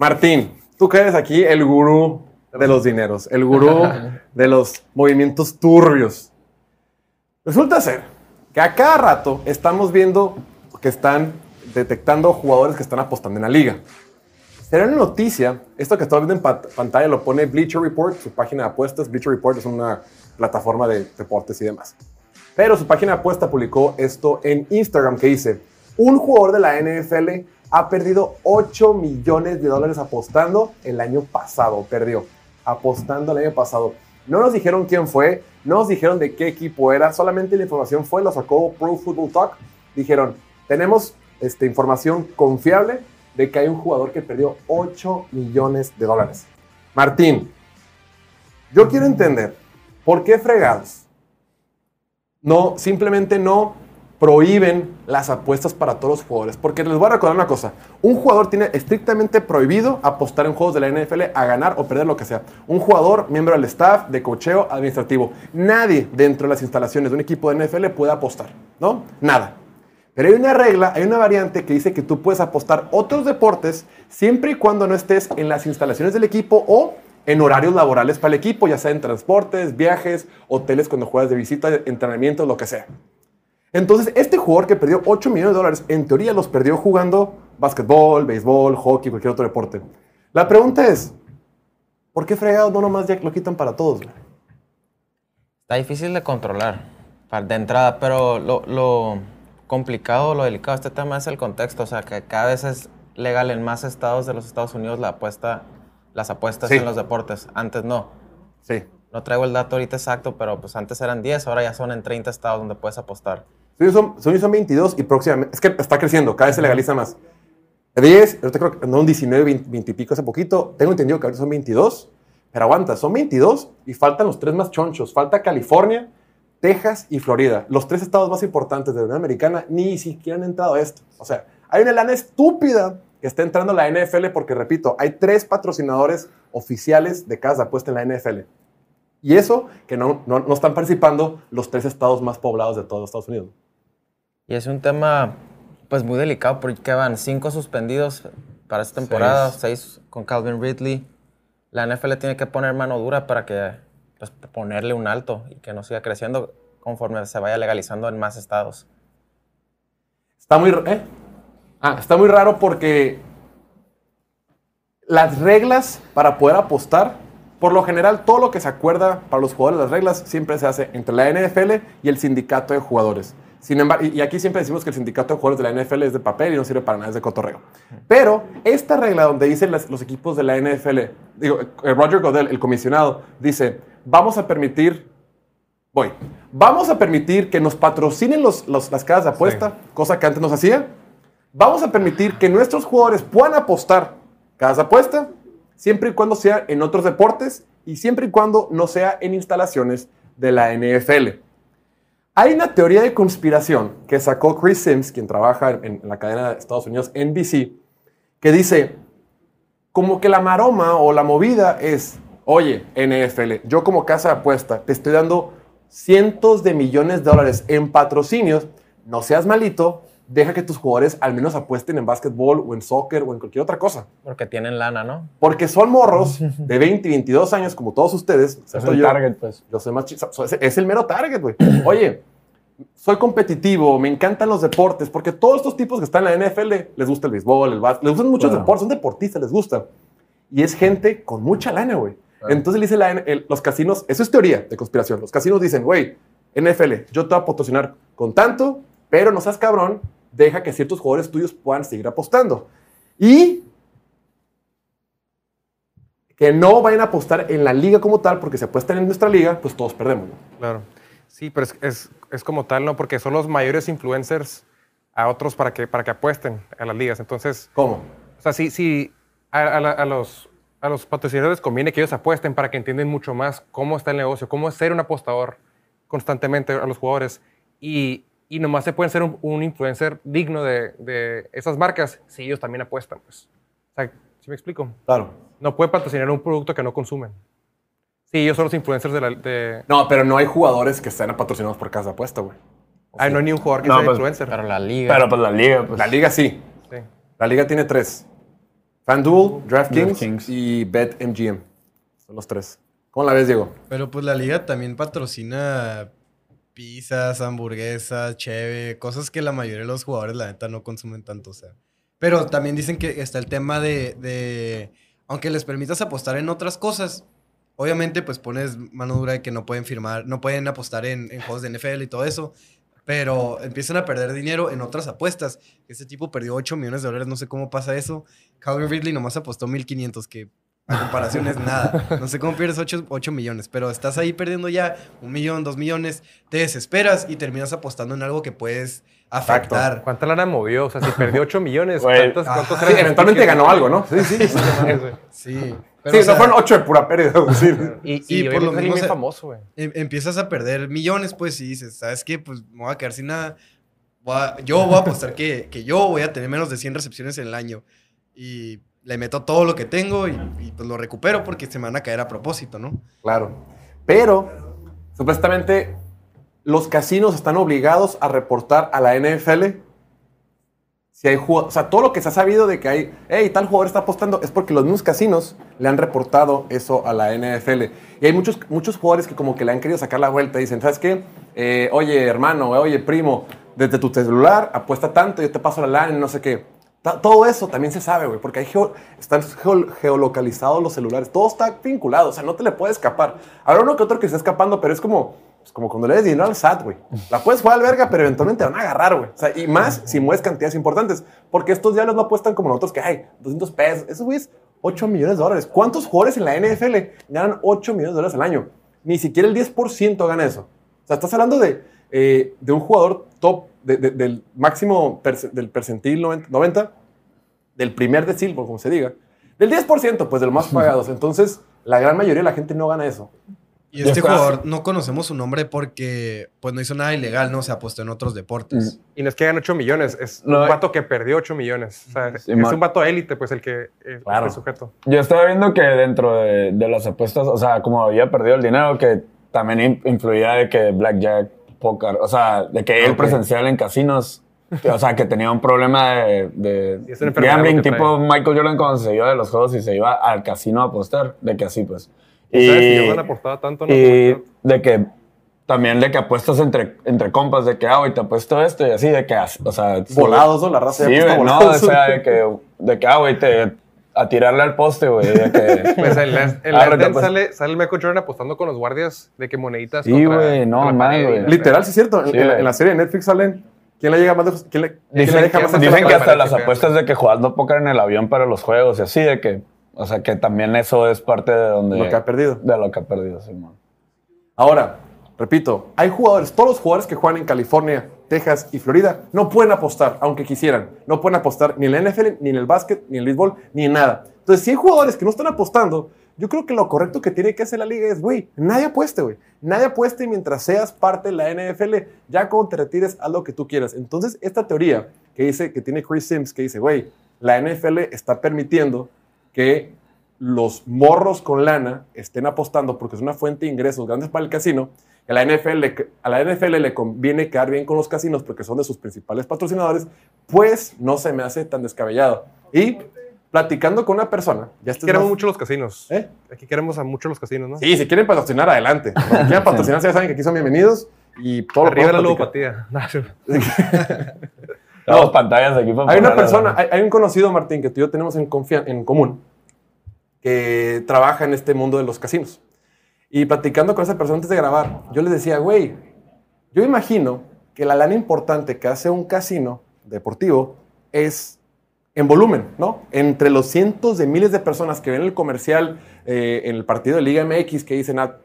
Martín, tú que eres aquí el gurú de los dineros, el gurú de los movimientos turbios. Resulta ser que a cada rato estamos viendo que están detectando jugadores que están apostando en la liga. Será una noticia, esto que estamos viendo en pantalla lo pone Bleacher Report, su página de apuestas. Bleacher Report es una plataforma de deportes y demás. Pero su página de apuesta publicó esto en Instagram que dice, un jugador de la NFL ha perdido 8 millones de dólares apostando el año pasado, perdió, apostando el año pasado. No nos dijeron quién fue, no nos dijeron de qué equipo era, solamente la información fue, lo sacó Pro Football Talk. Dijeron, tenemos esta información confiable de que hay un jugador que perdió 8 millones de dólares. Martín, yo quiero entender, ¿por qué fregados? No, simplemente no prohíben las apuestas para todos los jugadores. Porque les voy a recordar una cosa. Un jugador tiene estrictamente prohibido apostar en juegos de la NFL a ganar o perder lo que sea. Un jugador, miembro del staff, de cocheo, administrativo. Nadie dentro de las instalaciones de un equipo de NFL puede apostar. ¿No? Nada. Pero hay una regla, hay una variante que dice que tú puedes apostar otros deportes siempre y cuando no estés en las instalaciones del equipo o en horarios laborales para el equipo, ya sea en transportes, viajes, hoteles cuando juegas de visita, entrenamientos, lo que sea. Entonces, este jugador que perdió 8 millones de dólares, en teoría los perdió jugando básquetbol, béisbol, hockey, cualquier otro deporte. La pregunta es, ¿por qué fregados no nomás ya lo quitan para todos? Está difícil de controlar de entrada, pero lo, complicado, lo delicado de este tema es el contexto. O sea, que cada vez es legal en más estados de los Estados Unidos la apuesta, las apuestas en los deportes. Antes no. Sí. No traigo el dato ahorita exacto, pero pues antes eran 10, ahora ya son en 30 estados donde puedes apostar. Son, son 22 y próximamente, es que está creciendo, cada vez se legaliza más. 10, yo creo que no, un 19, 20, y pico hace poquito. Tengo entendido que ahora son 22, pero aguanta, son 22 y faltan los tres más chonchos. Falta California, Texas y Florida. Los tres estados más importantes de la Unión Americana ni siquiera han entrado a esto. O sea, hay una lana estúpida que está entrando la NFL porque, repito, hay tres patrocinadores oficiales de cada apuesta en la NFL. Y eso que no, no, no están participando los tres estados más poblados de todos Estados Unidos. Y es un tema pues muy delicado porque van cinco suspendidos para esta temporada, seis, con Calvin Ridley. La NFL tiene que poner mano dura para que pues, ponerle un alto y que no siga creciendo conforme se vaya legalizando en más estados. Está muy, ¿eh? ah, está muy raro porque las reglas para poder apostar, por lo general todo lo que se acuerda para los jugadores, las reglas siempre se hace entre la NFL y el sindicato de jugadores. Sin embargo, y aquí siempre decimos que el sindicato de jugadores de la NFL es de papel y no sirve para nada, es de cotorreo. Pero esta regla donde dicen los equipos de la NFL, digo, eh, Roger Godell, el comisionado, dice, vamos a permitir, voy, vamos a permitir que nos patrocinen los, las casas de apuesta, cosa que antes nos hacía. Vamos a permitir que nuestros jugadores puedan apostar casas de apuesta, siempre y cuando sea en otros deportes y siempre y cuando no sea en instalaciones de la NFL. Hay una teoría de conspiración que sacó Chris Sims, quien trabaja en, la cadena de Estados Unidos NBC, que dice, como que la maroma o la movida es, oye, NFL, yo como casa de apuesta te estoy dando cientos de millones de dólares en patrocinios, no seas malito, deja que tus jugadores al menos apuesten en básquetbol o en soccer o en cualquier otra cosa. Porque tienen lana, ¿no? Porque son morros de 20 y 22 años como todos ustedes. Es el target, pues. Yo soy más es el mero target, güey. Oye, soy competitivo, me encantan los deportes, porque todos estos tipos que están en la NFL les gusta el béisbol, el básquet, les gustan muchos deportes, son deportistas, les gusta. Y es gente con mucha lana, güey. Entonces le dice la, los casinos, eso es teoría de conspiración, los casinos dicen, güey, NFL, yo te voy a patrocinar con tanto, pero no seas cabrón, deja que ciertos jugadores tuyos puedan seguir apostando. Y que no vayan a apostar en la liga como tal, porque si apuestan en nuestra liga, pues todos perdemos. Claro. Sí, pero es, es, como tal, ¿no? Porque son los mayores influencers a otros para que, para que apuesten a las ligas. Entonces. ¿Cómo? O sea, sí, sí a, a, los, a los patrocinadores conviene que ellos apuesten para que entiendan mucho más cómo está el negocio, cómo es ser un apostador constantemente a los jugadores. Y, y nomás se pueden ser un, influencer digno de, de, esas marcas si ellos también apuestan. Pues. O sea, ¿sí me explico? Claro. No puede patrocinar un producto que no consumen. Sí, ellos son los influencers de la. De... No, pero no hay jugadores que estén patrocinados por casa de apuesta, güey. Ay, no hay ni un jugador que sea pues, influencer. Pero la liga. Pero pues la liga, pues. La liga sí. sí. La liga tiene tres. FanDuel, DraftKings DraftKings. y BetMGM. Son los tres. ¿Cómo la ves, Diego? Pero pues la liga también patrocina pizzas, hamburguesas, cheve, cosas que la mayoría de los jugadores la neta no consumen tanto, o sea. Pero también dicen que está el tema de, de aunque les permitas apostar en otras cosas, obviamente pues pones mano dura de que no pueden firmar, no pueden apostar en, en juegos de NFL y todo eso, pero empiezan a perder dinero en otras apuestas. Este tipo perdió 8 millones de dólares, no sé cómo pasa eso. Calvin Ridley nomás apostó 1500, que a comparación es nada. No sé cómo pierdes 8, millones, pero estás ahí perdiendo ya un millón, dos millones, te desesperas y terminas apostando en algo que puedes afectar. ¿Cuánta lana movió? O sea, si perdió 8 millones. ¿cuántos, cuántos. Sí, eventualmente ganó algo, ¿no? Sí, sí. Sí. sí, Pero, o sea, no fueron ocho de pura pérdida. sí. Y, Sí, y por lo bien se- famoso, güey. em- empiezas a perder millones, pues, y dices, ¿sabes qué? Pues me voy a quedar sin nada. Voy a- yo voy a apostar que, que yo voy a tener menos de 100 recepciones en el año. Y le meto todo lo que tengo y, y, pues lo recupero porque se me van a caer a propósito, ¿no? Claro. Pero, supuestamente, los casinos están obligados a reportar a la NFL si hay. O sea, todo lo que se ha sabido de que hay, hey, tal jugador está apostando, es porque los mismos casinos le han reportado eso a la NFL. Y hay muchos, muchos jugadores que, como que le han querido sacar la vuelta. Dicen, ¿sabes qué? Eh, oye, hermano, oye, primo, desde tu celular apuesta tanto, yo te paso la lana y no sé qué. Todo eso también se sabe, güey, porque hay están geo- geolocalizados los celulares. Todo está vinculado, o sea, no te le puede escapar. Habrá uno que otro que está escapando, pero es como, es como cuando le des dinero al SAT, güey. La puedes jugar al verga, pero eventualmente te van a agarrar, güey. O sea, y más si mueves cantidades importantes, porque estos diablos no apuestan como nosotros que hay 200 pesos. Eso, güey, es 8 millones de dólares. ¿Cuántos jugadores en la NFL ganan 8 millones de dólares al año? Ni siquiera el 10% gana eso. O sea, estás hablando de, eh, de un jugador top, de- de- del máximo perce- del percentil 90, 90, del primer decil, por como se diga, del 10%, pues de los más pagados. Entonces, la gran mayoría de la gente no gana eso. Y este está. jugador no conocemos su nombre porque pues no hizo nada ilegal, ¿no? Se apostó en otros deportes. Y no es que ganan 8 millones, es No, un eh. vato que perdió 8 millones. O sea, Sí, es ma- un vato élite, pues, el que el, Claro. el sujeto. Yo estaba viendo que dentro de, de las apuestas, o sea, como había perdido el dinero, que también in- influía de que Blackjack, Poker, o sea, de que él Ok. presencial en casinos, o sea, que tenía un problema de, de Sí, gambling tipo trae. Michael Jordan cuando se iba de los juegos y se iba al casino a apostar, de que así pues. ¿Sabes si yo no apostaba tanto? No, y de que también de que apuestas entre, entre compas, de que, ah, güey, te apuesto esto y así, de que, o sea... Volados, ¿no? La raza Sí, güey, no, o sea, de que, de que ah, güey, te, a tirarle al poste, güey, que... Pues en la, en la pues- sale, sale el Michael Jordan apostando con los guardias de que moneditas. Sí, güey, no, mal, güey. Literal, sí es cierto. En, Sí, en la, güey. en la serie de Netflix salen. ¿Quién le llega más lejos? ¿Quién le, quién le Dicen, deja más dicen que hasta las apuestas de que jugando póker en el avión para los juegos y así, de que, o sea, que también eso es parte de donde... Lo que ha perdido. De lo que ha perdido, sí, man. Ahora, repito, hay jugadores, todos los jugadores que juegan en California, Texas y Florida no pueden apostar, aunque quisieran. No pueden apostar ni en la NFL, ni en el básquet, ni en el béisbol, ni en nada. Entonces, si hay jugadores que no están apostando, yo creo que lo correcto que tiene que hacer la liga es, güey, nadie apueste, güey. Nadie apueste mientras seas parte de la NFL. Ya cuando te retires, haz lo que tú quieras. Entonces, esta teoría que dice, que tiene Chris Sims, que dice, güey, la NFL está permitiendo que los morros con lana estén apostando porque es una fuente de ingresos grandes para el casino. A la NFL, le- a la NFL le conviene quedar bien con los casinos porque son de sus principales patrocinadores, pues no se me hace tan descabellado. Y platicando con una persona, ya Aquí esto es queremos más- mucho los casinos. ¿Eh? Aquí queremos a mucho los casinos, ¿no? Sí, si quieren patrocinar, adelante. Si quieren patrocinar, ya saben que aquí son bienvenidos y todo lo Arriba la ludopatía. Tenemos pantallas aquí para Hay una persona, ¿no? hay, hay un conocido, Martín, que tú y yo tenemos en, en común, que trabaja en este mundo de los casinos. Y platicando con esa persona antes de grabar, yo le decía, güey, yo imagino que la lana importante que hace un casino deportivo es en volumen, ¿no? Entre los cientos de miles de personas que ven el comercial eh, en el partido de Liga MX que dicen, ah,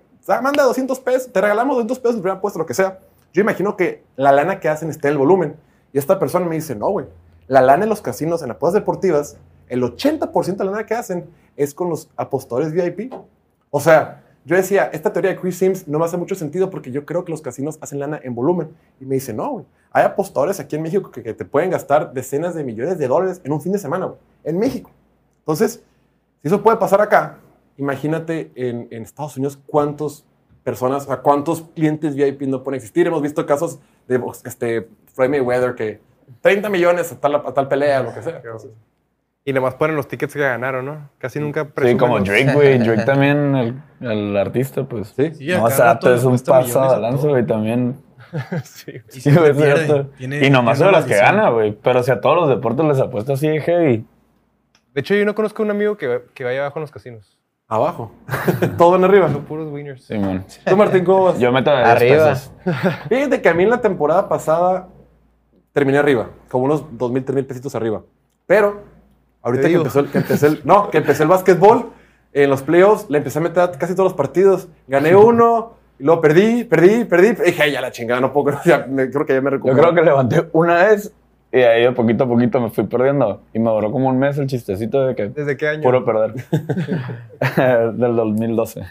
manda 200 pesos, te regalamos 200 pesos, primera apuesta, lo que sea. Yo imagino que la lana que hacen está en el volumen. Y esta persona me dice, no, güey, la lana en los casinos, en apuestas deportivas, el 80% de la lana que hacen es con los apostadores VIP. O sea, yo decía, esta teoría de Chris Sims no me hace mucho sentido porque yo creo que los casinos hacen lana en volumen. Y me dice, no, güey. Hay apostadores aquí en México que, que te pueden gastar decenas de millones de dólares en un fin de semana, güey. En México. Entonces, si eso puede pasar acá, imagínate en, Estados Unidos cuántas personas, o sea, cuántos clientes VIP no pueden existir. Hemos visto casos de este, Floyd Mayweather que 30 millones a tal, a tal pelea, lo que sea. Y nada más ponen los tickets que ganaron, ¿no? Casi nunca Sí, como Drake, güey. Drake también, el, el artista, pues. Sí. Sí, a no, cada o sea, rato le es un cuesta millones pasado a de lanza, todo. güey, también. Sí. Y Sí, güey, cierto. Tiene- Y nomás de una los que gana, güey. Pero si a todos los deportes les apuesta así de heavy. De hecho, yo no conozco a un amigo que, que vaya abajo en los casinos. Abajo. Todo en arriba. Son puros winners. Sí, man. Tú, Martín, ¿cómo vas? Yo meto a 10 Arriba. Fíjate que a mí en la temporada pasada terminé arriba, como unos 2 mil, 3 mil pesitos arriba. Pero ahorita que empezó, el, que empecé el, no, que empecé el básquetbol, en los playoffs le empecé a meter casi todos los partidos. Gané uno, y luego perdí, perdí, perdí. Y dije, "Ay, ya la chingada, no puedo, ya, me- creo que ya me Yo recuperé. creo que levanté una vez y ahí de poquito a poquito me fui perdiendo. Y me duró como un mes el chistecito de que ¿Desde qué año? puro perder. Del 2012.